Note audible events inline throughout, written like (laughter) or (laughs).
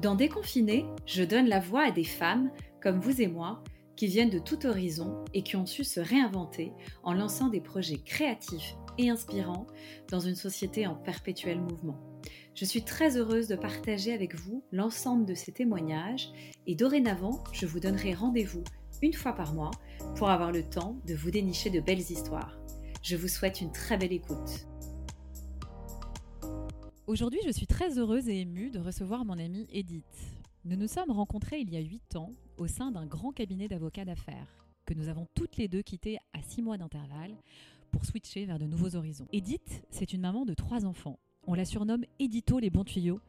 Dans Déconfiné, je donne la voix à des femmes, comme vous et moi, qui viennent de tout horizon et qui ont su se réinventer en lançant des projets créatifs et inspirants dans une société en perpétuel mouvement. Je suis très heureuse de partager avec vous l'ensemble de ces témoignages et dorénavant, je vous donnerai rendez-vous une fois par mois pour avoir le temps de vous dénicher de belles histoires. Je vous souhaite une très belle écoute. Aujourd'hui, je suis très heureuse et émue de recevoir mon amie Edith. Nous nous sommes rencontrés il y a 8 ans au sein d'un grand cabinet d'avocats d'affaires que nous avons toutes les deux quitté à 6 mois d'intervalle pour switcher vers de nouveaux horizons. Edith, c'est une maman de trois enfants. On la surnomme Edito les bons tuyaux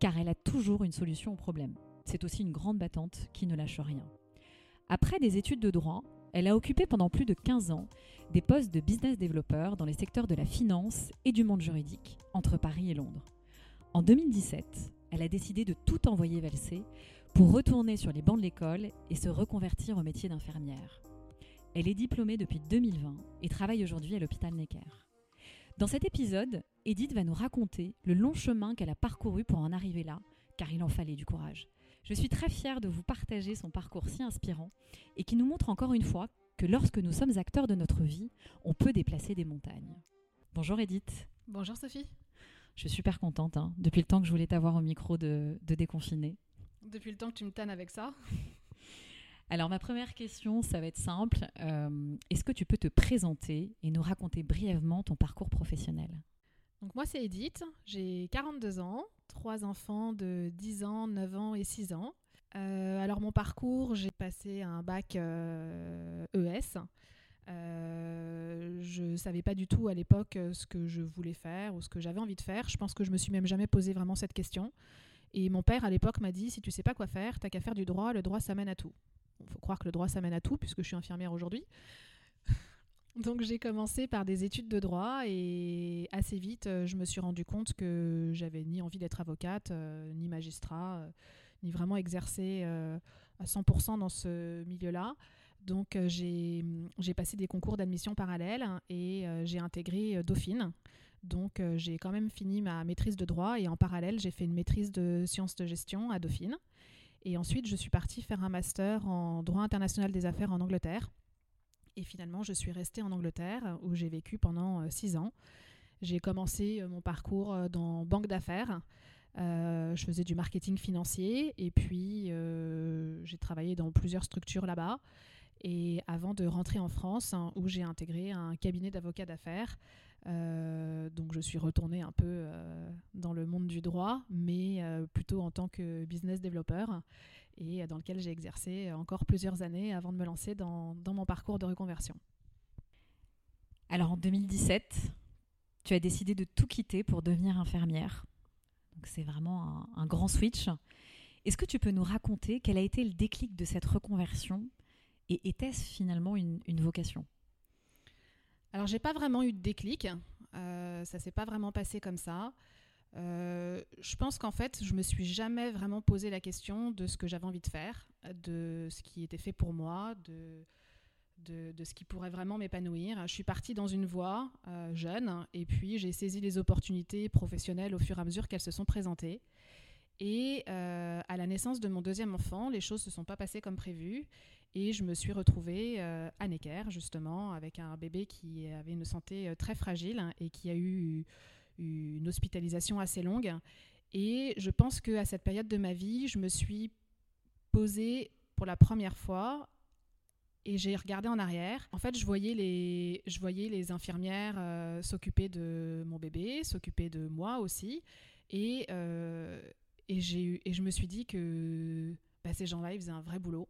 car elle a toujours une solution au problème. C'est aussi une grande battante qui ne lâche rien. Après des études de droit, elle a occupé pendant plus de 15 ans des postes de business developer dans les secteurs de la finance et du monde juridique, entre Paris et Londres. En 2017, elle a décidé de tout envoyer valser pour retourner sur les bancs de l'école et se reconvertir au métier d'infirmière. Elle est diplômée depuis 2020 et travaille aujourd'hui à l'hôpital Necker. Dans cet épisode, Edith va nous raconter le long chemin qu'elle a parcouru pour en arriver là, car il en fallait du courage. Je suis très fière de vous partager son parcours si inspirant et qui nous montre encore une fois que lorsque nous sommes acteurs de notre vie, on peut déplacer des montagnes. Bonjour Edith. Bonjour Sophie. Je suis super contente, hein, depuis le temps que je voulais t'avoir au micro de, de déconfiner. Depuis le temps que tu me tannes avec ça. (laughs) Alors ma première question, ça va être simple. Euh, Est-ce que tu peux te présenter et nous raconter brièvement ton parcours professionnel? Donc moi c'est Edith, j'ai 42 ans, trois enfants de 10 ans, 9 ans et 6 ans. Euh, alors mon parcours, j'ai passé un bac euh, ES. Euh, je ne savais pas du tout à l'époque ce que je voulais faire ou ce que j'avais envie de faire. Je pense que je me suis même jamais posé vraiment cette question. Et mon père à l'époque m'a dit si tu sais pas quoi faire, t'as qu'à faire du droit. Le droit ça mène à tout. Il faut croire que le droit ça mène à tout puisque je suis infirmière aujourd'hui. Donc j'ai commencé par des études de droit et assez vite euh, je me suis rendu compte que j'avais ni envie d'être avocate, euh, ni magistrat, euh, ni vraiment exercer à 100% dans ce milieu-là. Donc j'ai passé des concours d'admission parallèles et j'ai intégré Dauphine. Donc j'ai quand même fini ma maîtrise de droit et en parallèle j'ai fait une maîtrise de sciences de gestion à Dauphine. Et ensuite je suis partie faire un master en droit international des affaires en Angleterre. Et finalement je suis restée en Angleterre où j'ai vécu pendant euh, six ans. J'ai commencé euh, mon parcours euh, dans banque d'affaires. Euh, je faisais du marketing financier et puis euh, j'ai travaillé dans plusieurs structures là-bas. Et avant de rentrer en France, hein, où j'ai intégré un cabinet d'avocats d'affaires, euh, donc je suis retournée un peu euh, dans le monde du droit, mais euh, plutôt en tant que business developer, et dans lequel j'ai exercé encore plusieurs années avant de me lancer dans, dans mon parcours de reconversion. Alors en 2017, tu as décidé de tout quitter pour devenir infirmière. Donc c'est vraiment un, un grand switch. Est-ce que tu peux nous raconter quel a été le déclic de cette reconversion et était-ce finalement une, une vocation? Alors, j'ai pas vraiment eu de déclic. Euh, ça s'est pas vraiment passé comme ça. Euh, je pense qu'en fait, je me suis jamais vraiment posé la question de ce que j'avais envie de faire, de ce qui était fait pour moi, de, ce qui pourrait vraiment m'épanouir. Je suis partie dans une voie euh, jeune et puis j'ai saisi les opportunités professionnelles au fur et à mesure qu'elles se sont présentées. Et euh, à la naissance de mon deuxième enfant, les choses ne se sont pas passées comme prévu. Et je me suis retrouvée euh, à Necker, justement, avec un bébé qui avait une santé très fragile et qui a eu une hospitalisation assez longue. Et je pense qu'à cette période de ma vie, je me suis posée pour la première fois et j'ai regardé en arrière. En fait, je voyais les, je voyais les infirmières euh, s'occuper de mon bébé, s'occuper de moi aussi. Et, euh, et, et je me suis dit que bah, ces gens-là, ils faisaient un vrai boulot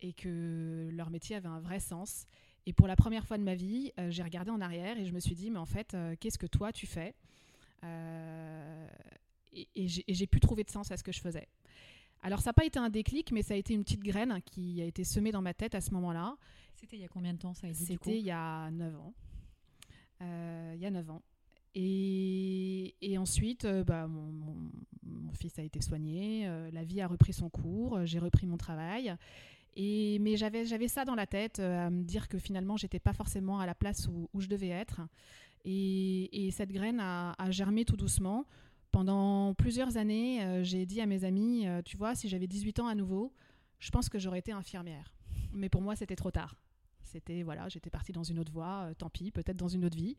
et que leur métier avait un vrai sens. Et pour la première fois de ma vie, euh, j'ai regardé en arrière et je me suis dit, mais en fait, euh, qu'est-ce que toi tu fais? Euh, Et, et j'ai pu trouver de sens à ce que je faisais. Alors ça n'a pas été un déclic, mais ça a été une petite graine qui a été semée dans ma tête à ce moment-là. C'était il y a combien de temps ça C'était il y a 9 ans. Il y a 9 ans. Et, et ensuite, bah, mon, mon- mon fils a été soigné, euh, la vie a repris son cours, j'ai repris mon travail. Mais j'avais, j'avais ça dans la tête, euh, à me dire que finalement, j'étais pas forcément à la place où, je devais être. Et, et cette graine a, germé tout doucement. Pendant plusieurs années, j'ai dit à mes amis, tu vois, si j'avais 18 ans à nouveau, je pense que j'aurais été infirmière. Mais pour moi, c'était trop tard. C'était, voilà, j'étais partie dans une autre voie, tant pis, peut-être dans une autre vie.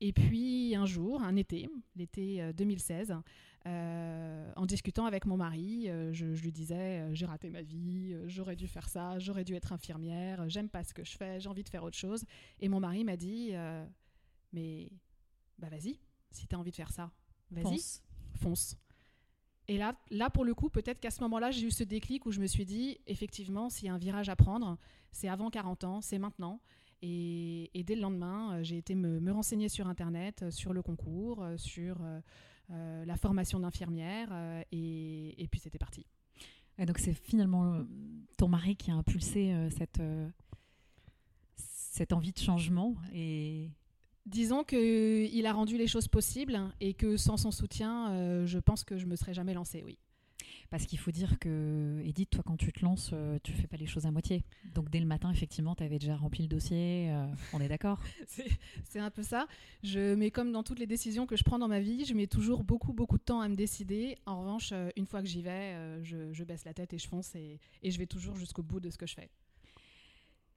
Et puis un jour, un été, l'été 2016, euh, en discutant avec mon mari, euh, je, lui disais euh, j'ai raté ma vie, j'aurais dû faire ça, j'aurais dû être infirmière, j'aime pas ce que je fais, j'ai envie de faire autre chose. Et mon mari m'a dit mais bah vas-y, si tu as envie de faire ça, vas-y, fonce. Et là, là, pour le coup, peut-être qu'à ce moment-là, j'ai eu ce déclic où je me suis dit, effectivement, s'il y a un virage à prendre, c'est avant 40 ans, c'est maintenant. Et, dès le lendemain, j'ai été me, me, renseigner sur Internet, sur le concours, sur euh, la formation d'infirmière, euh, et, puis c'était parti. Et donc c'est finalement euh, ton mari qui a impulsé cette, cette envie de changement et Disons qu'il a rendu les choses possibles et que sans son soutien, je pense que je me serais jamais lancée, oui. Parce qu'il faut dire que, Edith, toi, quand tu te lances, euh, tu fais pas les choses à moitié. Donc, dès le matin, effectivement, tu avais déjà rempli le dossier. Euh, on est d'accord (laughs) C'est un peu ça. Je, mais comme dans toutes les décisions que je prends dans ma vie, je mets toujours beaucoup, beaucoup de temps à me décider. En revanche, euh, une fois que j'y vais, je, baisse la tête et je fonce et, et je vais toujours jusqu'au bout de ce que je fais.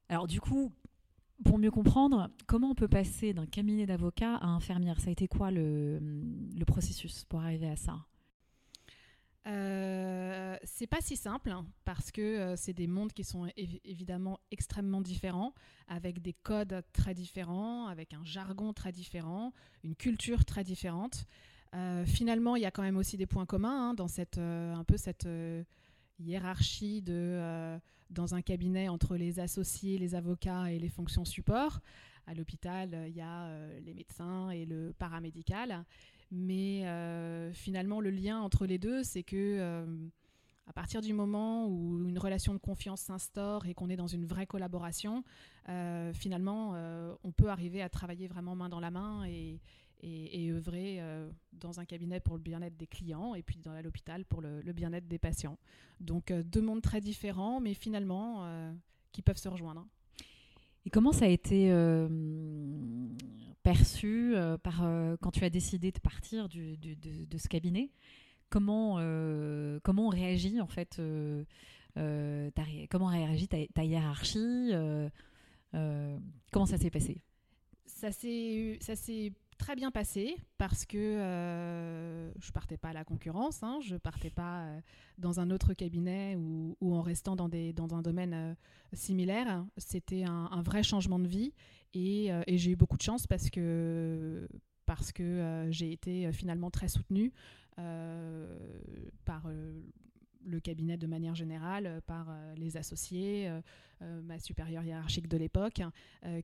Alors, du coup, pour mieux comprendre, comment on peut passer d'un cabinet d'avocat à infirmière? Ça a été quoi le, le processus pour arriver à ça? Euh, c'est pas si simple hein, parce que euh, c'est des mondes qui sont évidemment extrêmement différents, avec des codes très différents, avec un jargon très différent, une culture très différente. Euh, finalement, il y a quand même aussi des points communs hein, dans cette un peu cette hiérarchie de dans un cabinet entre les associés, les avocats et les fonctions support. À l'hôpital, il y a les médecins et le paramédical. Mais euh, finalement, le lien entre les deux, c'est que euh, à partir du moment où une relation de confiance s'instaure et qu'on est dans une vraie collaboration, euh, finalement, on peut arriver à travailler vraiment main dans la main et, œuvrer dans un cabinet pour le bien-être des clients et puis dans l'hôpital pour le bien-être des patients. Donc deux mondes très différents, mais finalement qui peuvent se rejoindre. Et comment ça a été perçu euh, par, euh, quand tu as décidé de partir de, ce cabinet Comment, euh, comment réagit en fait Comment réagit ta, ta hiérarchie Comment ça s'est passé? Ça s'est très bien passé parce que je partais pas à la concurrence, hein, je partais pas dans un autre cabinet ou, en restant dans, des, dans un domaine similaire. C'était un, vrai changement de vie euh, et, j'ai eu beaucoup de chance parce que, parce que euh, j'ai été euh, finalement très soutenue par le cabinet de manière générale, par les associés, ma supérieure hiérarchique de l'époque,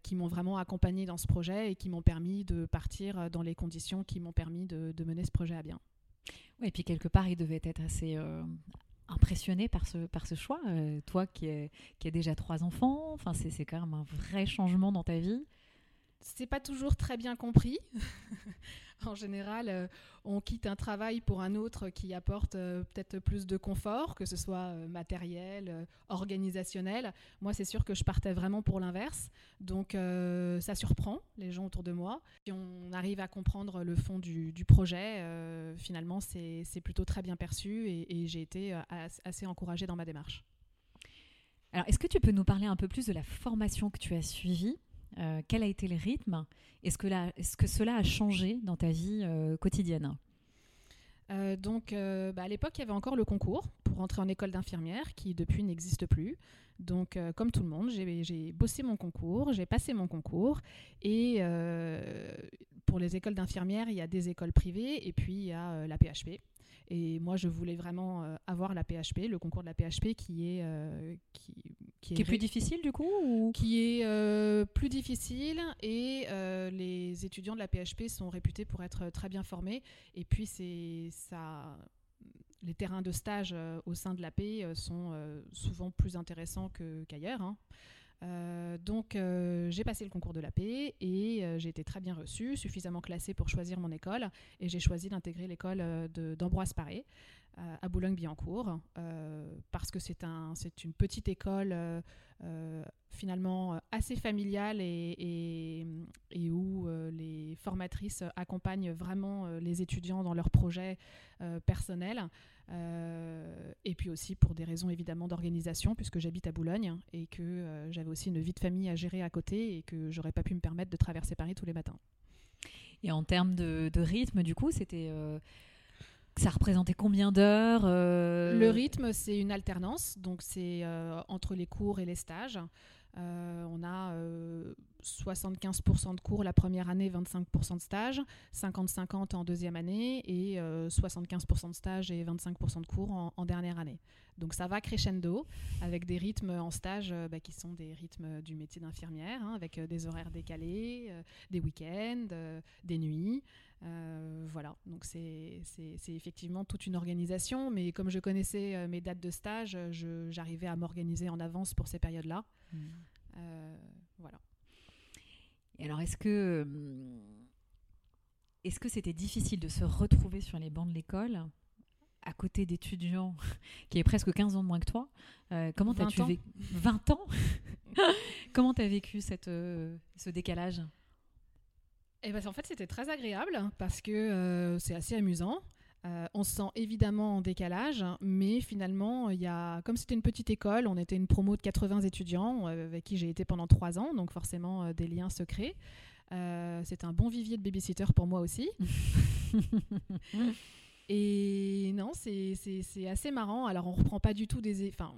qui m'ont vraiment accompagnée dans ce projet et qui m'ont permis de partir dans les conditions qui m'ont permis de, mener ce projet à bien. Oui, et puis quelque part, il devait être assez, impressionné par ce, par choix euh, Toi qui as déjà trois enfants, c'est quand même un vrai changement dans ta vie. C'est pas toujours très bien compris. (laughs) en général, euh, on quitte un travail pour un autre qui apporte euh, peut-être plus de confort, que ce soit euh, matériel, organisationnel. Moi, c'est sûr que je partais vraiment pour l'inverse. Donc, ça surprend les gens autour de moi. Si on arrive à comprendre le fond du, projet, finalement, c'est plutôt très bien perçu et, et j'ai été assez encouragée dans ma démarche. Alors, est-ce que tu peux nous parler un peu plus de la formation que tu as suivie? Euh, quel a été le rythme? Est-ce que, cela a changé dans ta vie euh, quotidienne? Euh, donc, bah, à l'époque, il y avait encore le concours pour entrer en école d'infirmière, qui depuis n'existe plus. Donc, comme tout le monde, j'ai bossé mon concours, j'ai passé mon concours. Et pour les écoles d'infirmière, il y a des écoles privées et puis il y a la PHP. Et moi, je voulais vraiment avoir la PHP, le concours de la PHP qui est, qui, est, plus difficile du coup ou... Qui est euh, plus difficile et les étudiants de la PHP sont réputés pour être très bien formés. Et puis, c'est ça les terrains de stage au sein de l'AP sont souvent plus intéressants qu'ailleurs. Hein. Euh, donc euh, j'ai passé le concours de la paix et euh, j'ai été très bien reçue, suffisamment classée pour choisir mon école et j'ai choisi d'intégrer l'école d'Ambroise Paré. À Boulogne-Billancourt, parce que c'est un, une petite école finalement assez familiale et, et, où les formatrices accompagnent vraiment les étudiants dans leurs projets personnels. et puis aussi pour des raisons évidemment d'organisation, puisque j'habite à Boulogne et que j'avais aussi une vie de famille à gérer à côté et que j'aurais pas pu me permettre de traverser Paris tous les matins. Et en termes de, rythme, du coup, c'était. Euh, ça représentait combien d'heures euh? Le rythme, c'est une alternance, donc c'est euh, entre les cours et les stages. on a 75% de cours la première année, 25% de stage, 50-50 en deuxième année et 75% de stage et 25% de cours en, dernière année. Donc ça va crescendo avec des rythmes en stage euh, bah, qui sont des rythmes du métier d'infirmière, hein, avec euh, des horaires décalés, euh, des week-ends, des nuits. voilà, donc c'est effectivement toute une organisation, mais comme je connaissais mes dates de stage, j'arrivais à m'organiser en avance pour ces périodes-là. Mmh. voilà. Et alors, est-ce que est-ce que c'était difficile de se retrouver sur les bancs de l'école à côté d'étudiants (laughs) qui est presque 15 ans de moins que toi. Euh, comment tu as vécu 20 ans (laughs) Comment tu as vécu cette, euh, ce décalage? Eh ben, En fait, c'était très agréable parce que euh, c'est assez amusant. On se sent évidemment en décalage, mais finalement, il y a, comme c'était une petite école, on était une promo de 80 étudiants avec qui j'ai été pendant 3 ans, donc forcément des liens secrets. c'est un bon vivier de babysitter pour moi aussi. (laughs) Et non, c'est assez marrant. Alors, on reprend pas du tout des. Enfin,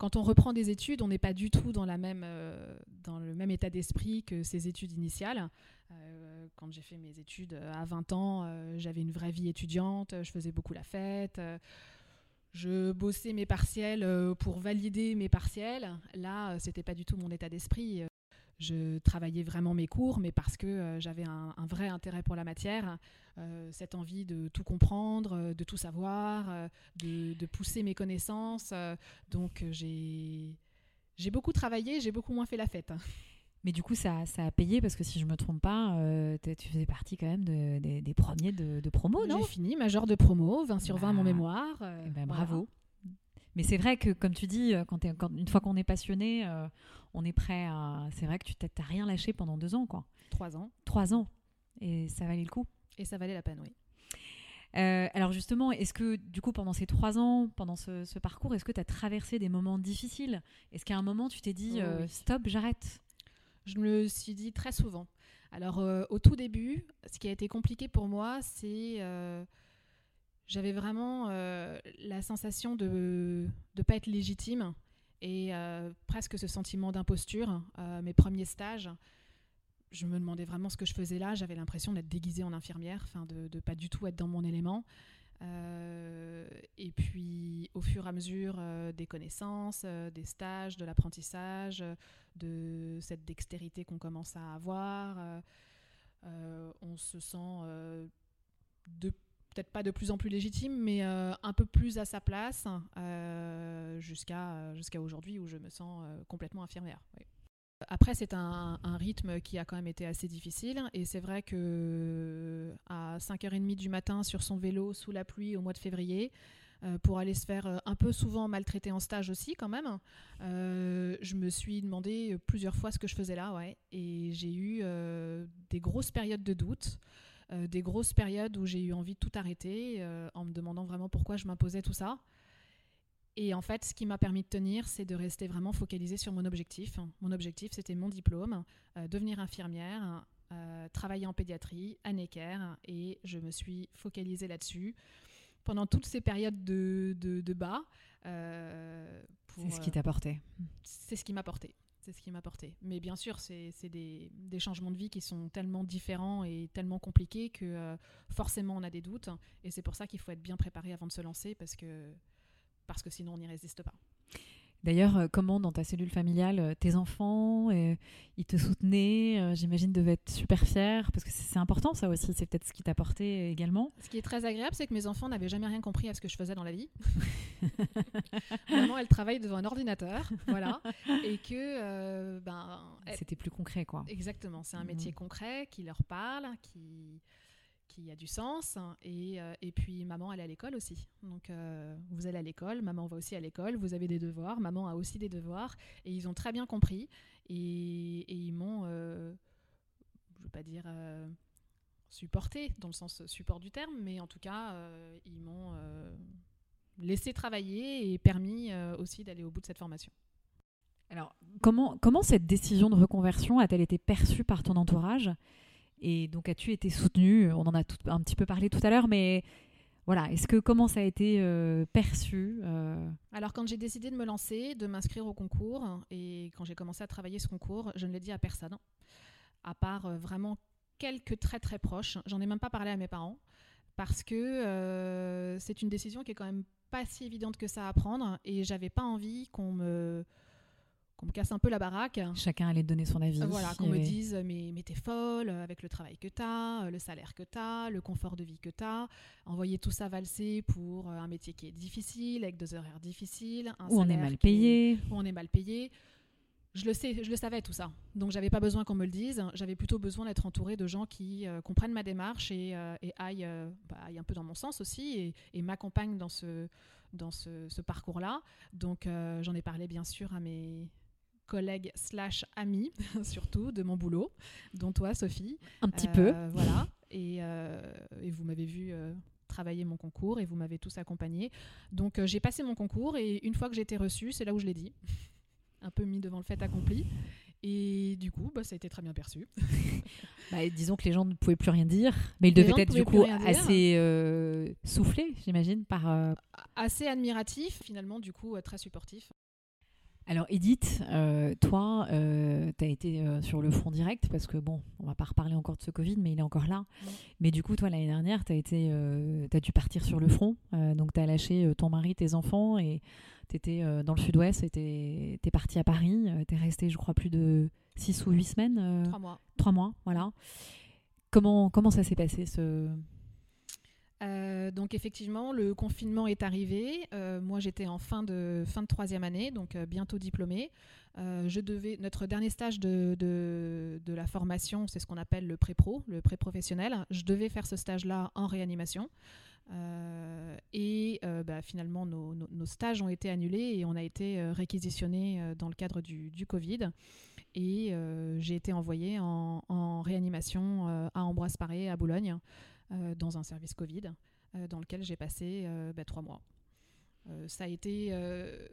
quand on reprend des études, on n'est pas du tout dans, euh, le même état d'esprit que ces études initiales. Euh, quand j'ai fait mes études euh, à 20 ans, j'avais une vraie vie étudiante, je faisais beaucoup la fête. je bossais mes partiels pour valider mes partiels. Là, c'était pas du tout mon état d'esprit je travaillais vraiment mes cours, mais parce que euh, j'avais un, vrai intérêt pour la matière, euh, cette envie de tout comprendre, euh, de tout savoir, de, pousser mes connaissances. donc j'ai beaucoup travaillé, j'ai beaucoup moins fait la fête. (laughs) Mais du coup, ça, ça, a payé parce que si je me trompe pas, tu faisais partie quand même des premiers de, promo, non? J'ai fini major de promo, 20 sur 20 mon bah, mémoire. Eh ben, bravo. Mais c'est vrai que, comme tu dis, quand, quand une fois qu'on est passionné, on est prêt à. C'est vrai que tu t'as rien lâché pendant deux ans, quoi. Trois ans. Trois ans. Et ça valait le coup. Et ça valait la peine, oui. Euh, alors justement, est-ce que du coup pendant ces trois ans, pendant ce, parcours, est-ce que tu as traversé des moments difficiles? Est-ce qu'à un moment tu t'es dit euh, stop, j'arrête? Je me le suis dit très souvent. Alors euh, au tout début, ce qui a été compliqué pour moi, c'est j'avais vraiment la sensation de ne pas être légitime et euh, presque ce sentiment d'imposture. Euh, mes premiers stages, je me demandais vraiment ce que je faisais là. J'avais l'impression d'être déguisée en infirmière, enfin de ne pas du tout être dans mon élément. Euh, et puis, au fur et à mesure des connaissances, des stages, de l'apprentissage, de cette dextérité qu'on commence à avoir, on se sent de peut-être pas de plus en plus légitime, mais euh, un peu plus à sa place euh, jusqu'à aujourd'hui où je me sens euh, complètement infirmière. Après, c'est un, rythme qui a quand même été assez difficile. Et c'est vrai que à 5h30 du matin sur son vélo sous la pluie au mois de février, pour aller se faire un peu souvent maltraiter en stage aussi quand même, je me suis demandé plusieurs fois ce que je faisais là. Ouais, et j'ai eu des grosses périodes de doute. Euh, des grosses périodes où j'ai eu envie de tout arrêter euh, en me demandant vraiment pourquoi je m'imposais tout ça. Et en fait, ce qui m'a permis de tenir, c'est de rester vraiment focalisée sur mon objectif. Mon objectif, c'était mon diplôme, euh, devenir infirmière, travailler en pédiatrie, à Necker, et je me suis focalisée là-dessus pendant toutes ces périodes de, de, bas. c'est ce qui t'a porté. C'est ce qui m'a porté c'est ce qui m'a porté. Mais bien sûr, c'est des, des, changements de vie qui sont tellement différents et tellement compliqués que euh, forcément on a des doutes. Et c'est pour ça qu'il faut être bien préparé avant de se lancer parce que, parce que sinon on n'y résiste pas. D'ailleurs, euh, comment dans ta cellule familiale, euh, tes enfants, euh, ils te soutenaient J'imagine devaient être super fiers parce que c'est important ça aussi. C'est peut-être ce qui t'a porté également. Ce qui est très agréable, c'est que mes enfants n'avaient jamais rien compris à ce que je faisais dans la vie. (laughs) Maman, elle travaille devant un ordinateur, voilà, (laughs) et que ben. C'était plus concret, quoi. Exactement. C'est un métier mmh. concret qui leur parle, qui qui a du sens. Et, et puis maman, elle est à l'école aussi. Donc vous allez à l'école, maman va aussi à l'école, vous avez des devoirs, maman a aussi des devoirs. Et ils ont très bien compris. Et, ils m'ont, je ne veux pas dire supporté dans le sens support du terme, mais en tout cas, ils m'ont laissé travailler et permis aussi d'aller au bout de cette formation. Alors, comment, comment cette décision de reconversion a-t-elle été perçue par ton entourage? Et donc, as-tu été soutenue On en a tout, un petit peu parlé tout à l'heure, mais voilà, est-ce que comment ça a été euh, perçu euh? Alors, quand j'ai décidé de me lancer, de m'inscrire au concours, et quand j'ai commencé à travailler ce concours, je ne l'ai dit à personne, à part euh, vraiment quelques très très proches. J'en ai même pas parlé à mes parents, parce que c'est une décision qui est quand même pas si évidente que ça à prendre, et j'avais pas envie qu'on me qu'on me casse un peu la baraque. Chacun allait donner son avis. Voilà, qu'on me dise mais, mais t'es folle avec le travail que t'as, le salaire que t'as, le confort de vie que t'as, envoyer tout ça valser pour un métier qui est difficile, avec deux horaires difficiles, un où on est mal payé. où on est mal payé. Je le sais, je le savais tout ça. Donc j'avais pas besoin qu'on me le dise. J'avais plutôt besoin d'être entourée de gens qui euh, comprennent ma démarche et, euh, et euh, bah, aillent, un peu dans mon sens aussi et, et m'accompagnent dans ce dans ce, ce parcours-là. Donc j'en ai parlé bien sûr à mes collègue slash ami, (laughs) surtout, de mon boulot, dont toi, Sophie. Un petit peu. Euh, voilà. Et, euh, et vous m'avez vu euh, travailler mon concours et vous m'avez tous accompagné. Donc j'ai passé mon concours et une fois que j'ai été reçue, c'est là où je l'ai dit. (laughs) Un peu mis devant le fait accompli. Et du coup, bah, ça a été très bien perçu. (laughs) bah, disons que les gens ne pouvaient plus rien dire, mais ils devaient être du coup assez euh, soufflés, j'imagine, par... Assez admiratif, finalement, du coup, très supportif. Alors Edith, euh, toi, euh, tu as été euh, sur le front direct parce que bon, on va pas reparler encore de ce Covid, mais il est encore là. Mais du coup, toi, l'année dernière, tu as, as, dû partir sur le front. donc, tu as lâché ton mari, tes enfants et tu étais dans le sud-ouest et tu es, parti à Paris. tu es resté, je crois, plus de 6 ou 8 semaines. Trois mois. Trois mois, voilà. Comment, comment ça s'est passé ce, euh, donc effectivement, le confinement est arrivé. Euh, moi, j'étais en fin de fin de troisième année, donc euh, bientôt diplômée. je devais notre dernier stage de, de, la formation, c'est ce qu'on appelle le pré-pro, le pré-professionnel. Je devais faire ce stage-là en réanimation. et bah, finalement, nos, nos, stages ont été annulés et on a été réquisitionné dans le cadre du, du Covid. Et j'ai été envoyée en, en réanimation à Ambroise Paré, à Boulogne. Euh, dans un service Covid euh, dans lequel j'ai passé euh, bah, trois mois. ça, a été,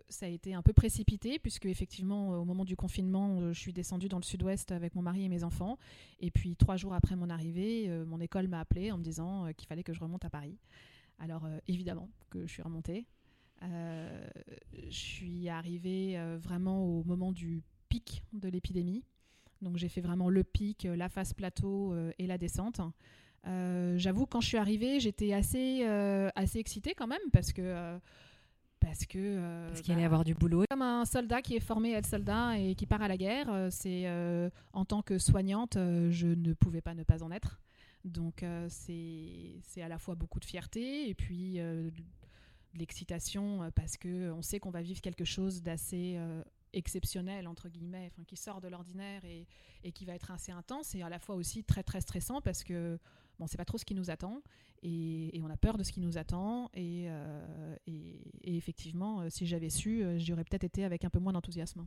ça a été un peu précipité, puisque effectivement, au moment du confinement, je suis descendue dans le sud-ouest avec mon mari et mes enfants. Et puis, trois jours après mon arrivée, mon école m'a appelé en me disant qu'il fallait que je remonte à Paris. Alors, évidemment que je suis remontée. je suis arrivée vraiment au moment du pic de l'épidémie. Donc, j'ai fait vraiment le pic, la phase plateau et la descente. Euh, j'avoue, quand je suis arrivée, j'étais assez, euh, assez excitée quand même parce que. Euh, parce que parce qu'il allait bah, avoir du boulot. Comme un soldat qui est formé à être soldat et qui part à la guerre, c'est en tant que soignante, je ne pouvais pas ne pas en être. Donc c'est à la fois beaucoup de fierté et puis de l'excitation parce que on sait qu'on va vivre quelque chose d'assez exceptionnel entre guillemets, enfin qui sort de l'ordinaire et, et, qui va être assez intense et à la fois aussi très très stressant parce que bon, on sait pas trop ce qui nous attend et, on a peur de ce qui nous attend. Et, euh, effectivement, euh, si j'avais su, euh, j'aurais peut-être été avec un peu moins d'enthousiasme.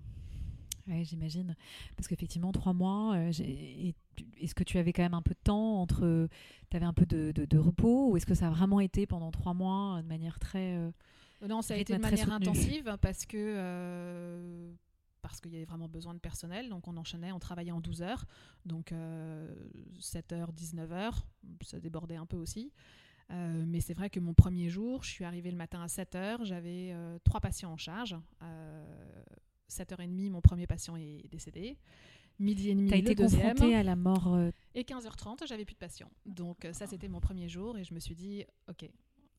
Oui, j'imagine. Parce qu'effectivement, trois mois, est-ce que tu avais quand même un peu de temps entre. Tu avais un peu de, de, repos ou est-ce que ça a vraiment été pendant trois mois de manière très. non, ça a été de manière intensive parce que parce qu'il y avait vraiment besoin de personnel. Donc on enchaînait, on travaillait en 12 heures. Donc 7h, 19h, ça débordait un peu aussi. Euh, mais c'est vrai que mon premier jour, je suis arrivée le matin à 7h, j'avais euh, trois patients en charge. 7h30, mon premier patient est décédé. Midi et demi, As le été deuxième. à la mort euh, Et 15h30, j'avais plus de patients. Donc ça, c'était mon premier jour et je me suis dit, ok,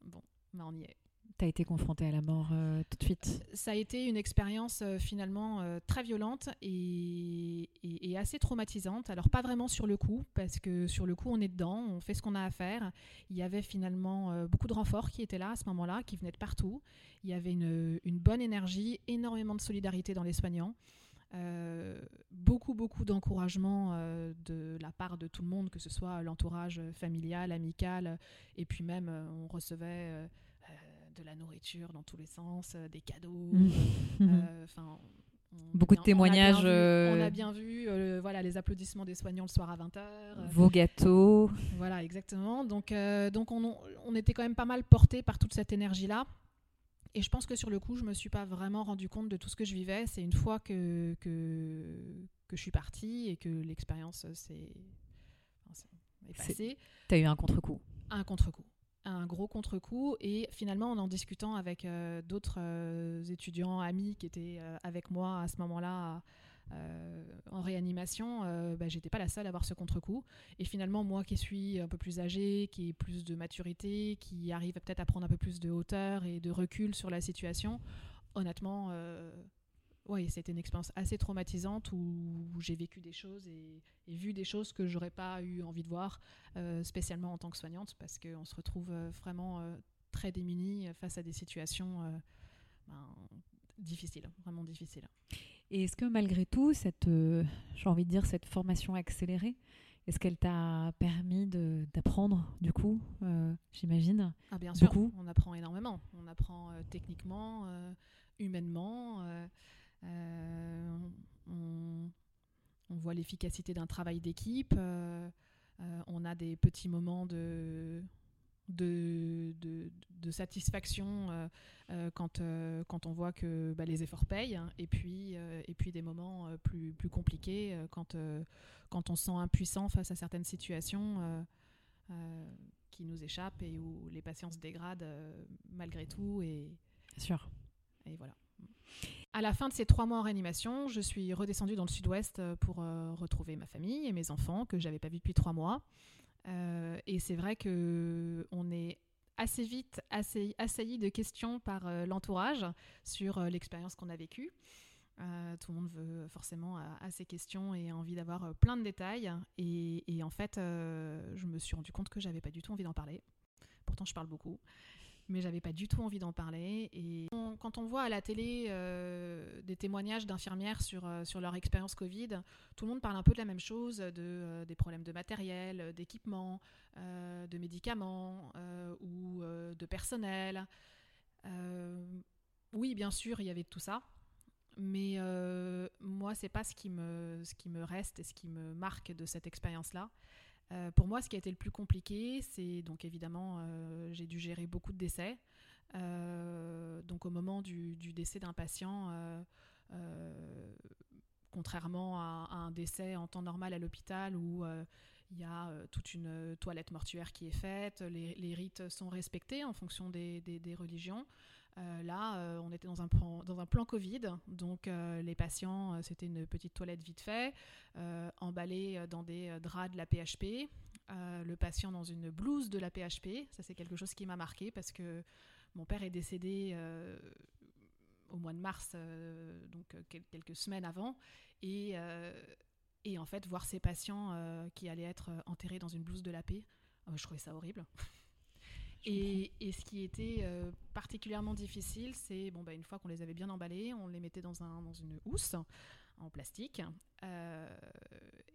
bon, ben, on y est tu as été confronté à la mort euh, tout de suite? Ça a été une expérience euh, finalement euh, très violente et, assez traumatisante. Alors pas vraiment sur le coup, parce que sur le coup on est dedans, on fait ce qu'on a à faire. Il y avait finalement beaucoup de renforts qui étaient là à ce moment-là, qui venaient de partout. Il y avait une, bonne énergie, énormément de solidarité dans les soignants. beaucoup, beaucoup d'encouragement de la part de tout le monde, que ce soit l'entourage familial, amical, et puis même on recevait de la nourriture dans tous les sens, des cadeaux. Mmh. (laughs) Enfin, Beaucoup de témoignages. On a bien vu, euh, euh, voilà, les applaudissements des soignants le soir à 20h. Vos gâteaux. Voilà, exactement. Donc, euh, donc on, on, était quand même pas mal porté par toute cette énergie-là. Et je pense que sur le coup, je me suis pas vraiment rendu compte de tout ce que je vivais. C'est une fois que, que, que, je suis partie et que l'expérience s'est passée. Tu as eu un contre-coup. Un contre-coup un gros contre-coup et finalement en en discutant avec euh, d'autres euh, étudiants amis qui étaient euh, avec moi à ce moment-là en réanimation, bah, j'étais pas la seule à avoir ce contre-coup. Et finalement moi qui suis un peu plus âgée, qui ai plus de maturité, qui arrive peut-être à prendre un peu plus de hauteur et de recul sur la situation, honnêtement oui, c'était une expérience assez traumatisante où, j'ai vécu des choses et, vu des choses que j'aurais pas eu envie de voir, euh, spécialement en tant que soignante, parce qu'on se retrouve euh, vraiment euh, très démunis face à des situations ben, difficiles, vraiment difficiles. Et est-ce que malgré tout, cette, j'ai envie de dire, cette formation accélérée, est-ce qu'elle t'a permis d'apprendre, du coup, j'imagine? Ah bien sûr, on apprend énormément. On apprend techniquement, humainement. Euh, on, voit l'efficacité d'un travail d'équipe. Euh, euh, on a des petits moments de, de, de, satisfaction quand, quand on voit que bah, les efforts payent, hein, et, puis, et puis des moments plus, plus compliqués quand, quand on se sent impuissant face à certaines situations qui nous échappent et où les patients se dégradent malgré tout. Et, sûr. Et voilà. À la fin de ces trois mois en réanimation, je suis redescendue dans le sud-ouest euh, pour euh, retrouver ma famille et mes enfants que j'avais pas vus depuis trois mois. Euh, et c'est vrai que on est assez vite assez, assailli de questions par l'entourage sur l'expérience qu'on a vécue. tout le monde veut forcément à, ces questions et envie d'avoir plein de détails. Et, et en fait, je me suis rendu compte que j'avais pas du tout envie d'en parler. Pourtant, je parle beaucoup mais j'avais pas du tout envie d'en parler. Et quand on voit à la télé euh, des témoignages d'infirmières sur, euh, sur leur expérience Covid, tout le monde parle un peu de la même chose, de, euh, des problèmes de matériel, d'équipement, de médicaments ou de personnel. oui, bien sûr, il y avait tout ça. Mais moi, c'est pas ce qui, me, ce qui me reste et ce qui me marque de cette expérience-là. Euh, pour moi, ce qui a été le plus compliqué, c'est donc évidemment, euh, j'ai dû gérer beaucoup de décès. Euh, donc au moment du, décès d'un patient, contrairement à, un décès en temps normal à l'hôpital où il y a toute une toilette mortuaire qui est faite, les, rites sont respectés en fonction des religions. Euh, là, euh, on était dans un, plan, Covid, donc euh, les patients, c'était une petite toilette vite fait, emballée dans des draps de la PHP, le patient dans une blouse de la PHP. Ça, c'est quelque chose qui m'a marqué parce que mon père est décédé au mois de mars, donc quelques semaines avant, et, et, en fait, voir ces patients qui allaient être enterrés dans une blouse de la paix, je trouvais ça horrible. (laughs) Et, ce qui était euh, particulièrement difficile, c'est bon, bah, une fois qu'on les avait bien emballés, on les mettait dans, un, dans une housse en plastique. Euh,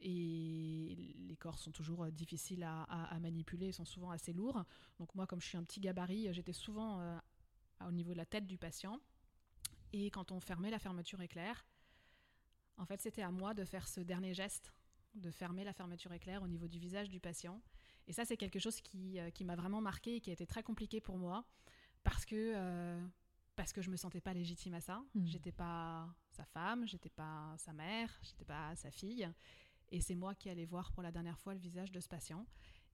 et les corps sont toujours euh, difficiles à, à, manipuler, sont souvent assez lourds. Donc moi, comme je suis un petit gabarit, j'étais souvent au niveau de la tête du patient. Et quand on fermait la fermeture éclair, en fait, c'était à moi de faire ce dernier geste, de fermer la fermeture éclair au niveau du visage du patient. Et ça, c'est quelque chose qui, euh, qui m'a vraiment marqué et qui a été très compliqué pour moi parce que, euh, parce que je me sentais pas légitime à ça. Je hmm. J'étais pas sa femme, j'étais pas sa mère, j'étais pas sa fille. Et c'est moi qui allais voir pour la dernière fois le visage de ce patient.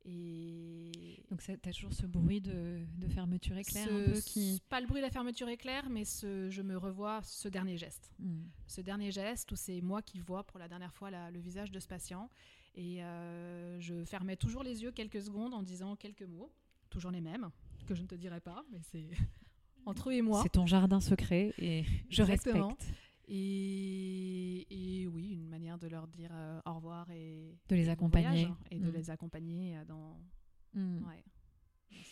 Et donc tu as toujours ce bruit de, de fermeture éclair un peu qui pas le bruit de la fermeture éclair mais ce, je me revois ce dernier geste hmm. ce dernier geste où c'est moi qui vois pour la dernière fois le visage de ce patient et euh, je fermais toujours les yeux quelques secondes en disant quelques mots, toujours les mêmes, que je ne te dirai pas, mais c'est (laughs) entre eux et moi. C'est ton jardin secret et je respecte. Et, et, oui, une manière de leur dire euh, au revoir et de les accompagner et de mm. les accompagner dans, mm.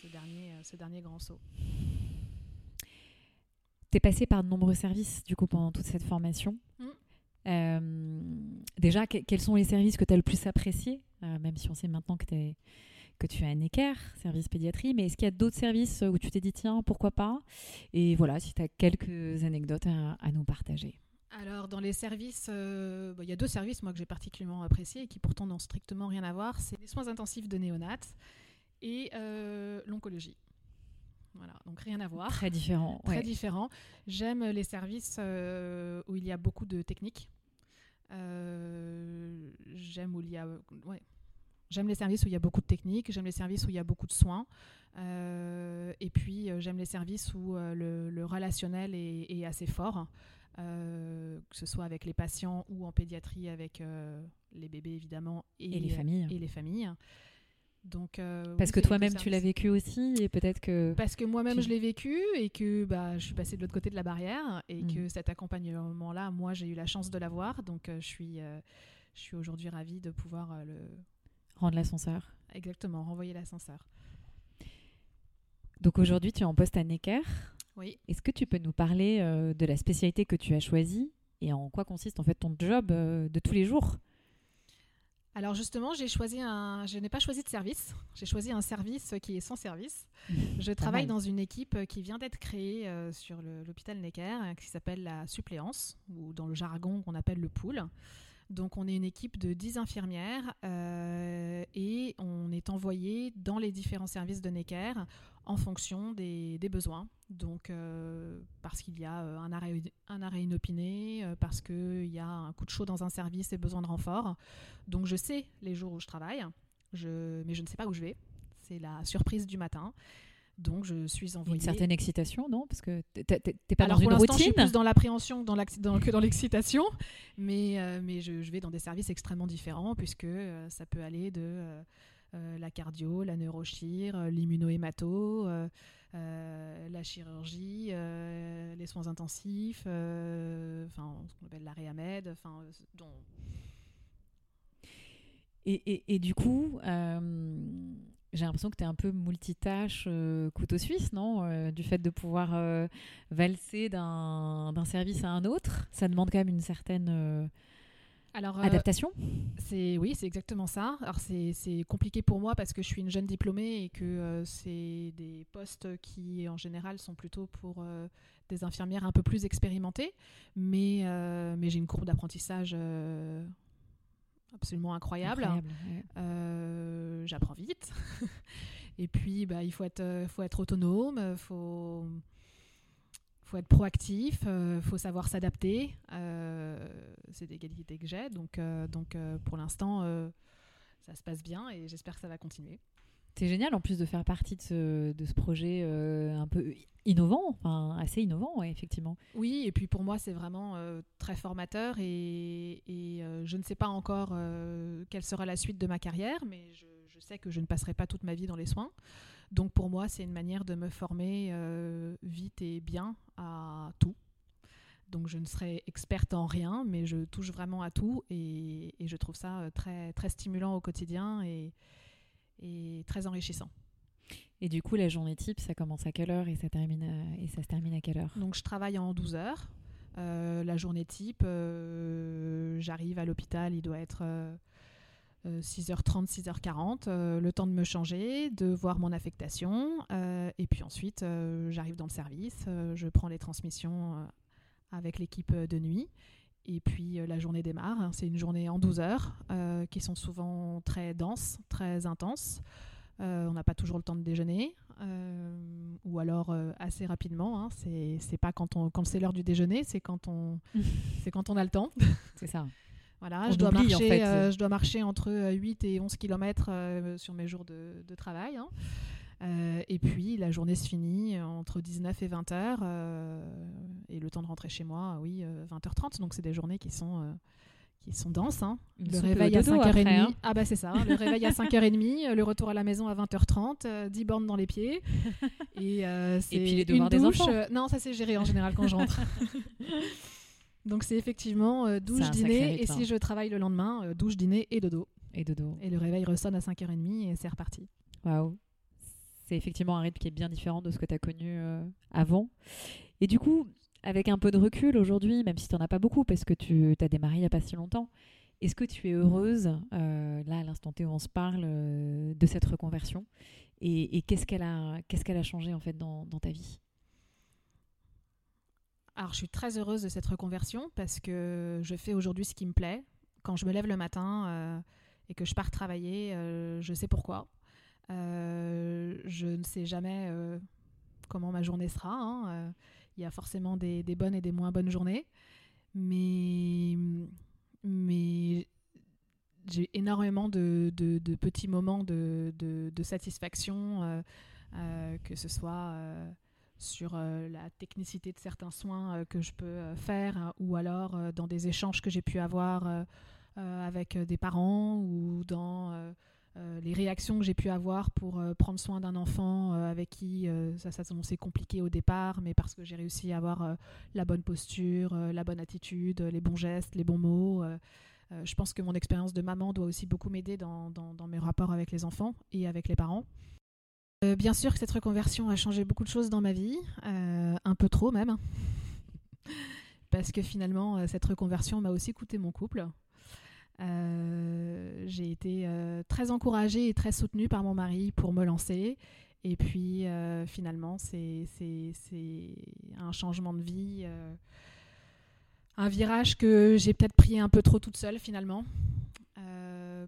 ce, dernier, ce dernier grand saut. Tu es passé par de nombreux services du coup pendant toute cette formation. Mm. Déjà, quels sont les services que tu as le plus appréciés, même si on sait maintenant que tu es que tu as un Necker, service pédiatrie, mais est-ce qu'il y a d'autres services où tu t'es dit tiens, pourquoi pas? Et voilà, si tu as quelques anecdotes à, nous partager. Alors, dans les services, euh, il y a deux services moi que j'ai particulièrement appréciés et qui pourtant n'ont strictement rien à voir. C'est les soins intensifs de néonates et euh, l'oncologie. Voilà, donc rien à voir. Très différent. Très différent. J'aime les services euh, où il y a beaucoup de techniques. J'aime où il y a ouais, J'aime les services où il y a beaucoup de techniques, j'aime les services où il y a beaucoup de soins. Euh, et puis, euh, j'aime les services où euh, le, relationnel est, assez fort, que ce soit avec les patients ou en pédiatrie avec les bébés, évidemment, et, les familles. Et les familles. Donc, parce que toi-même tu l'as vécu aussi et peut-être que parce que moi-même je l'ai vécu et que bah, je suis passée de l'autre côté de la barrière et mm. que cet accompagnement-là, moi j'ai eu la chance de l'avoir donc je suis je suis aujourd'hui ravie de pouvoir le Rendre l'ascenseur. Exactement, renvoyer l'ascenseur. Donc aujourd'hui, tu es en poste à Necker. Oui. Est-ce que tu peux nous parler euh, de la spécialité que tu as choisie et en quoi consiste en fait ton job euh, de tous les jours? Alors justement, j'ai choisi un, je n'ai pas choisi de service. J'ai choisi un service qui est sans service. (laughs) Je travaille dans une équipe qui vient d'être créée euh, sur l'hôpital Necker, qui s'appelle la suppléance, ou dans le jargon qu'on appelle le pool. Donc on est une équipe de 10 infirmières euh, et on est envoyé dans les différents services de Necker en fonction des, besoins. Donc euh, parce qu'il y a euh, un arrêt, un arrêt inopiné, parce qu'il y a un coup de chaud dans un service et besoin de renfort. Donc je sais les jours où je travaille, mais je ne sais pas où je vais. C'est la surprise du matin. Donc je suis envoyée. Une certaine excitation, non? Parce que t'es pas dans une routine. Je suis plus dans l'appréhension dans que dans l'excitation, mais, euh, mais je, vais dans des services extrêmement différents puisque euh, ça peut aller de euh, la cardio, la neurochir, l'immunohémato, la chirurgie, les soins intensifs, enfin ce qu'on appelle la réamed, enfin et, et, et, du coup, j'ai l'impression que tu es un peu multitâche euh, couteau suisse, non euh, Du fait de pouvoir euh, valser d'un service à un autre, ça demande quand même une certaine Alors, adaptation c'est Oui, c'est exactement ça. Alors c'est compliqué pour moi parce que je suis une jeune diplômée et que c'est des postes qui en général sont plutôt pour des infirmières un peu plus expérimentées. Mais, mais j'ai une courbe d'apprentissage absolument incroyable. Euh, j'apprends vite. (laughs) et puis, bah, il faut être, euh, faut être autonome, il faut, faut être proactif, il euh, faut savoir s'adapter. c'est des qualités que j'ai. Donc, donc pour l'instant, ça se passe bien et j'espère que ça va continuer. C'est génial en plus de faire partie de ce, projet un peu innovant, enfin assez innovant, effectivement. Oui, et puis pour moi, c'est vraiment euh, très formateur et, euh, je ne sais pas encore euh, quelle sera la suite de ma carrière, mais je, sais que je ne passerai pas toute ma vie dans les soins. Donc pour moi, c'est une manière de me former vite et bien à tout. Donc je ne serai experte en rien, mais je touche vraiment à tout et, je trouve ça très, très stimulant au quotidien et très enrichissant. Et du coup, la journée type, ça commence à quelle heure et ça, termine et ça se termine à quelle heure? Donc, je travaille en 12 heures. Euh, la journée type, euh, j'arrive à l'hôpital, il doit être 6h30, euh, 6h40, le temps de me changer, de voir mon affectation. et puis ensuite, j'arrive dans le service, je prends les transmissions avec l'équipe de nuit. Et puis la journée démarre. C'est une journée en 12 heures qui sont souvent très denses, très intenses. Euh, on n'a pas toujours le temps de déjeuner, euh, ou alors euh, assez rapidement. Hein. C'est pas quand, on, quand c'est l'heure du déjeuner, c'est quand, on, (laughs) quand on a le temps. C'est ça. Voilà, je dois, marcher, je dois marcher entre 8 et 11 km sur mes jours de, travail. Hein. Et puis la journée se finit entre 19 et 20 heures. et le temps de rentrer chez moi, oui, 20h30. Donc c'est des journées qui sont qui sont denses. Hein. Le réveil à 5h30. Hein. Ah bah c'est ça, le réveil à 5h30, le retour à la maison à 20h30, 10 euh, bornes dans les pieds. Et, euh, (laughs) et puis les devoirs des enfants. Euh, non, ça c'est géré en général quand je rentre. (laughs) (laughs) Donc c'est effectivement douche, dîner, et si je travaille le lendemain, douche, dîner et dodo. Et dodo. Et le réveil ressonne à 5h30 et c'est reparti. Waouh. C'est effectivement un rythme qui est bien différent de ce que tu as connu avant. Et du coup, avec un peu de recul aujourd'hui, même si tu n'en as pas beaucoup parce que tu as démarré il n'y a pas si longtemps, est-ce que tu es heureuse, euh, là à l'instant T où on se parle, euh, de cette reconversion? Et, qu'est-ce qu'elle a, changé en fait dans, ta vie? Alors je suis très heureuse de cette reconversion parce que je fais aujourd'hui ce qui me plaît. Quand je me lève le matin euh, et que je pars travailler, je sais pourquoi. Je ne sais jamais comment ma journée sera. Hein, il y a forcément des, bonnes et des moins bonnes journées. Mais, mais j'ai énormément de, petits moments de, satisfaction, euh, euh, que ce soit euh, sur la technicité de certains soins que je peux faire, hein, ou alors dans des échanges que j'ai pu avoir avec des parents, ou dans euh, les réactions que j'ai pu avoir pour euh, prendre soin d'un enfant euh, avec qui ça, ça s'est compliqué au départ, mais parce que j'ai réussi à avoir la bonne posture, la bonne attitude, les bons gestes, les bons mots. je pense que mon expérience de maman doit aussi beaucoup m'aider dans, dans, mes rapports avec les enfants et avec les parents. bien sûr que cette reconversion a changé beaucoup de choses dans ma vie, un peu trop même, (laughs) parce que finalement cette reconversion m'a aussi coûté mon couple. Euh, j'ai été euh, très encouragée et très soutenue par mon mari pour me lancer. Et puis euh, finalement, c'est un changement de vie, un virage que j'ai peut-être pris un peu trop toute seule finalement.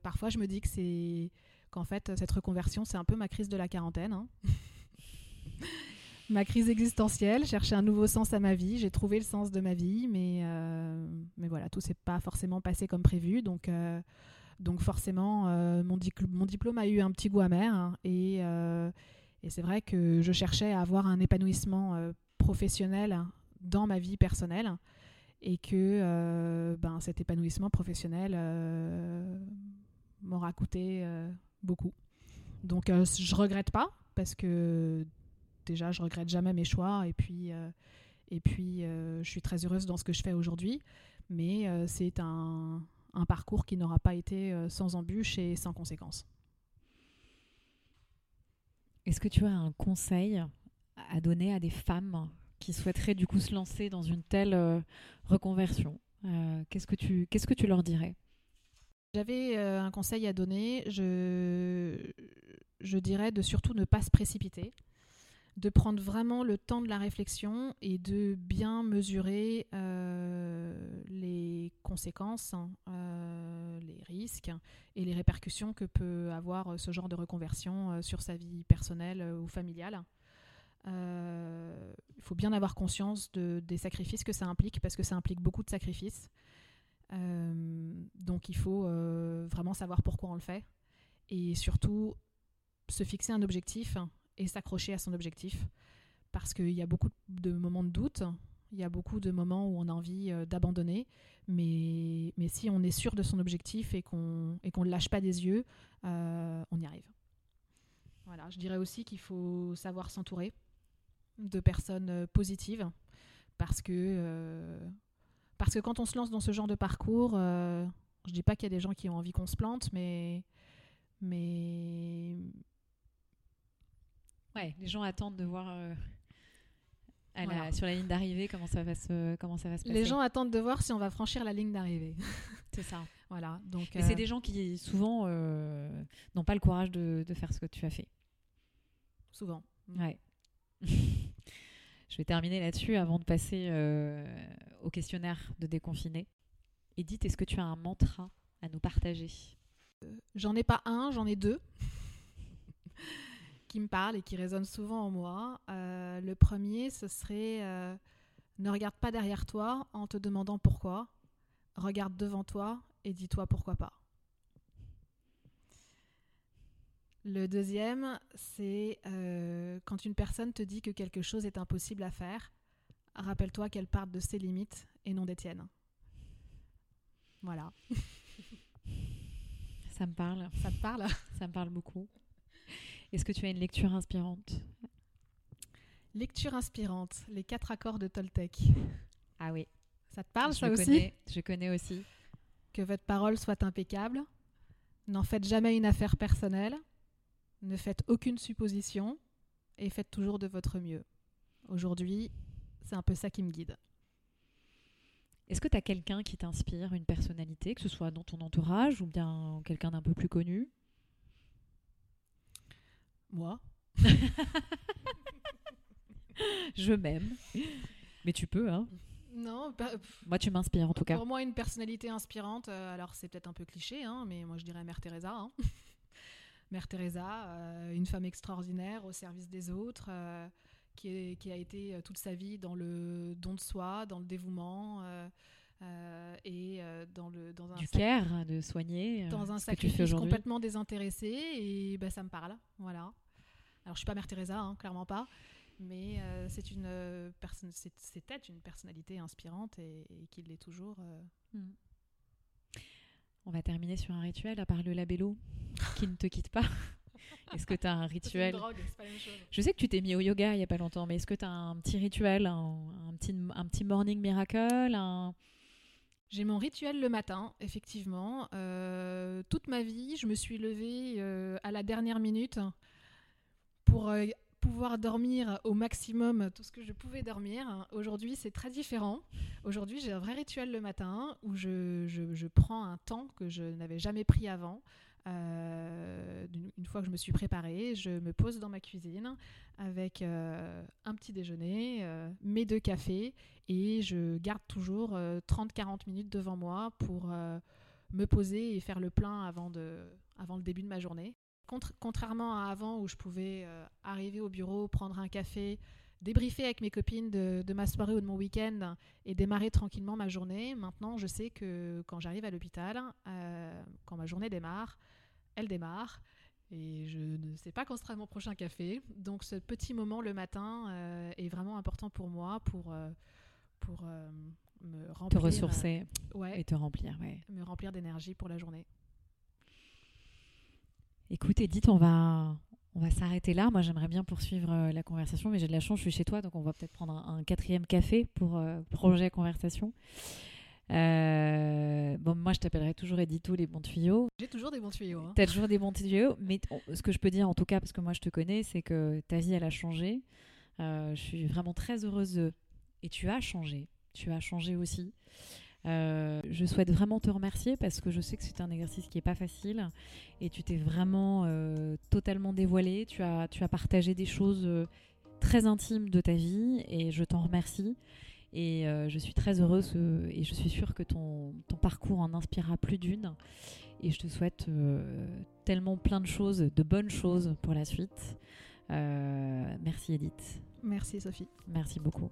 parfois, je me dis que c'est qu'en fait, cette reconversion, c'est un peu ma crise de la quarantaine. Hein. (laughs) ma crise existentielle, chercher un nouveau sens à ma vie. J'ai trouvé le sens de ma vie, mais, euh, mais voilà, tout s'est pas forcément passé comme prévu. Donc, euh, donc forcément, euh, mon, diplôme a eu un petit goût amer. Hein, et, et c'est vrai que je cherchais à avoir un épanouissement professionnel dans ma vie personnelle. Et que ben, cet épanouissement professionnel m'aura coûté beaucoup. Donc je regrette pas parce que déjà, je regrette jamais mes choix et puis, euh, et puis euh, je suis très heureuse dans ce que je fais aujourd'hui. Mais euh, c'est un, un, parcours qui n'aura pas été sans embûches et sans conséquences. Est-ce que tu as un conseil à donner à des femmes qui souhaiteraient du coup se lancer dans une telle reconversion? Qu'est-ce que tu qu'est-ce que tu leur dirais? J'avais un conseil à donner. Je, je dirais de surtout ne pas se précipiter de prendre vraiment le temps de la réflexion et de bien mesurer euh, les conséquences, hein, euh, les risques et les répercussions que peut avoir ce genre de reconversion euh, sur sa vie personnelle ou familiale. Il faut bien avoir conscience des sacrifices que ça implique parce que ça implique beaucoup de sacrifices. donc il faut vraiment savoir pourquoi on le fait et surtout se fixer un objectif et s'accrocher à son objectif. Parce qu'il y a beaucoup de moments de doute, il y a beaucoup de moments où on a envie euh, d'abandonner, mais, mais si on est sûr de son objectif et qu'on ne le lâche pas des yeux, euh, on y arrive. Voilà, je dirais aussi qu'il faut savoir s'entourer de personnes euh, positives, parce que, parce que quand on se lance dans ce genre de parcours, je ne dis pas qu'il y a des gens qui ont envie qu'on se plante, mais, mais, Ouais, les gens attendent de voir euh, sur la ligne d'arrivée comment ça va se comment ça va se passer. Les gens attendent de voir si on va franchir la ligne d'arrivée. c'est ça. (laughs) Voilà. Donc. C'est euh, des gens qui souvent euh, n'ont pas le courage de, de, faire ce que tu as fait. Souvent. Mm. Ouais. (laughs) Je vais terminer là-dessus avant de passer au questionnaire de déconfiné. Edith, est-ce que tu as un mantra à nous partager? J'en ai pas un, j'en ai deux qui me parle et qui résonne souvent en moi. Euh, le premier, ce serait euh, ne regarde pas derrière toi en te demandant pourquoi. Regarde devant toi et dis-toi pourquoi pas. Le deuxième, c'est euh, quand une personne te dit que quelque chose est impossible à faire, rappelle-toi qu'elle part de ses limites et non des tiennes. Voilà. Ça me parle. Ça te parle? Ça me parle beaucoup. Est-ce que tu as une lecture inspirante? Lecture inspirante, les quatre accords de Toltec. Ah oui. Ça te parle ça aussi? Je connais aussi. Que votre parole soit impeccable. N'en faites jamais une affaire personnelle. Ne faites aucune supposition et faites toujours de votre mieux. Aujourd'hui, c'est un peu ça qui me guide. Est-ce que tu as quelqu'un qui t'inspire, une personnalité, que ce soit dans ton entourage ou bien quelqu'un d'un peu plus connu? Moi. (laughs) Je m'aime. Mais tu peux, hein Non, bah, Moi, tu m'inspires en tout cas. Pour moi, une personnalité inspirante, euh, alors c'est peut-être un peu cliché, hein, mais moi je dirais Mère Teresa. hein. (laughs) Mère Teresa, euh, une femme extraordinaire au service des autres, euh, qui, est- qui a été toute sa vie dans le don de soi, dans le dévouement euh, euh, et euh, dans, le, dans un Du care, de soigner. euh, dans un sacrifice complètement désintéressé et bah, ça me parle. Voilà. Alors je suis pas Mère Teresa, hein, clairement pas, mais euh, c'est une euh, personne, c'était une personnalité inspirante et, et qui l'est toujours. euh. Mm. On va terminer sur un rituel, à part le labello, qui ne te quitte pas. (laughs) Est-ce que tu as un rituel drogue, c'est pas la même chose. Je sais que tu t'es mis au yoga il n'y a pas longtemps, mais est-ce que tu as un petit rituel, un, un petit, un petit morning miracle un... J'ai mon rituel le matin, effectivement. Euh, toute ma vie, je me suis levée euh, à la dernière minute pour euh, pouvoir dormir au maximum tout ce que je pouvais dormir. Aujourd'hui, c'est très différent. Aujourd'hui, j'ai un vrai rituel le matin où je, prends un temps que je n'avais jamais pris avant. Euh, une fois que je me suis préparée, je me pose dans ma cuisine avec euh, un petit déjeuner, mes deux cafés et je garde toujours euh, 30-40 minutes devant moi pour me poser et faire le plein avant le début de ma journée. Contrairement à avant où je pouvais euh, arriver au bureau, prendre un café, débriefer avec mes copines de, de ma soirée ou de mon week-end et démarrer tranquillement ma journée, maintenant je sais que quand j'arrive à l'hôpital, euh, quand ma journée démarre, elle démarre. Et je ne sais pas quand sera mon prochain café. Donc ce petit moment le matin euh, est vraiment important pour moi pour, pour me Te remplir, ressourcer euh, ouais, et te remplir, ouais. me remplir d'énergie pour la journée. Écoute, Edith, on va, on va s'arrêter là. Moi, j'aimerais bien poursuivre euh, la conversation, mais j'ai de la chance, je suis chez toi, donc on va peut-être prendre un, un quatrième café pour euh, prolonger la conversation. Euh, bon, moi, je t'appellerai toujours Edito, les bons tuyaux. J'ai toujours des bons tuyaux. hein. Tu as toujours des bons tuyaux, mais ce que je peux dire, en tout cas, parce que moi, je te connais, c'est que ta vie, elle a changé. Euh, je suis vraiment très heureuse. Et tu as changé. Tu as changé aussi. Euh, je souhaite vraiment te remercier parce que je sais que c'est un exercice qui n'est pas facile et tu t'es vraiment euh, totalement dévoilé. Tu as, tu as partagé des choses euh, très intimes de ta vie et je t'en remercie. Et je suis très heureuse et je suis sûre que ton, ton parcours en inspirera plus d'une. Et je te souhaite tellement plein de choses, de bonnes choses pour la suite. Merci Edith. Merci Sophie. Merci beaucoup.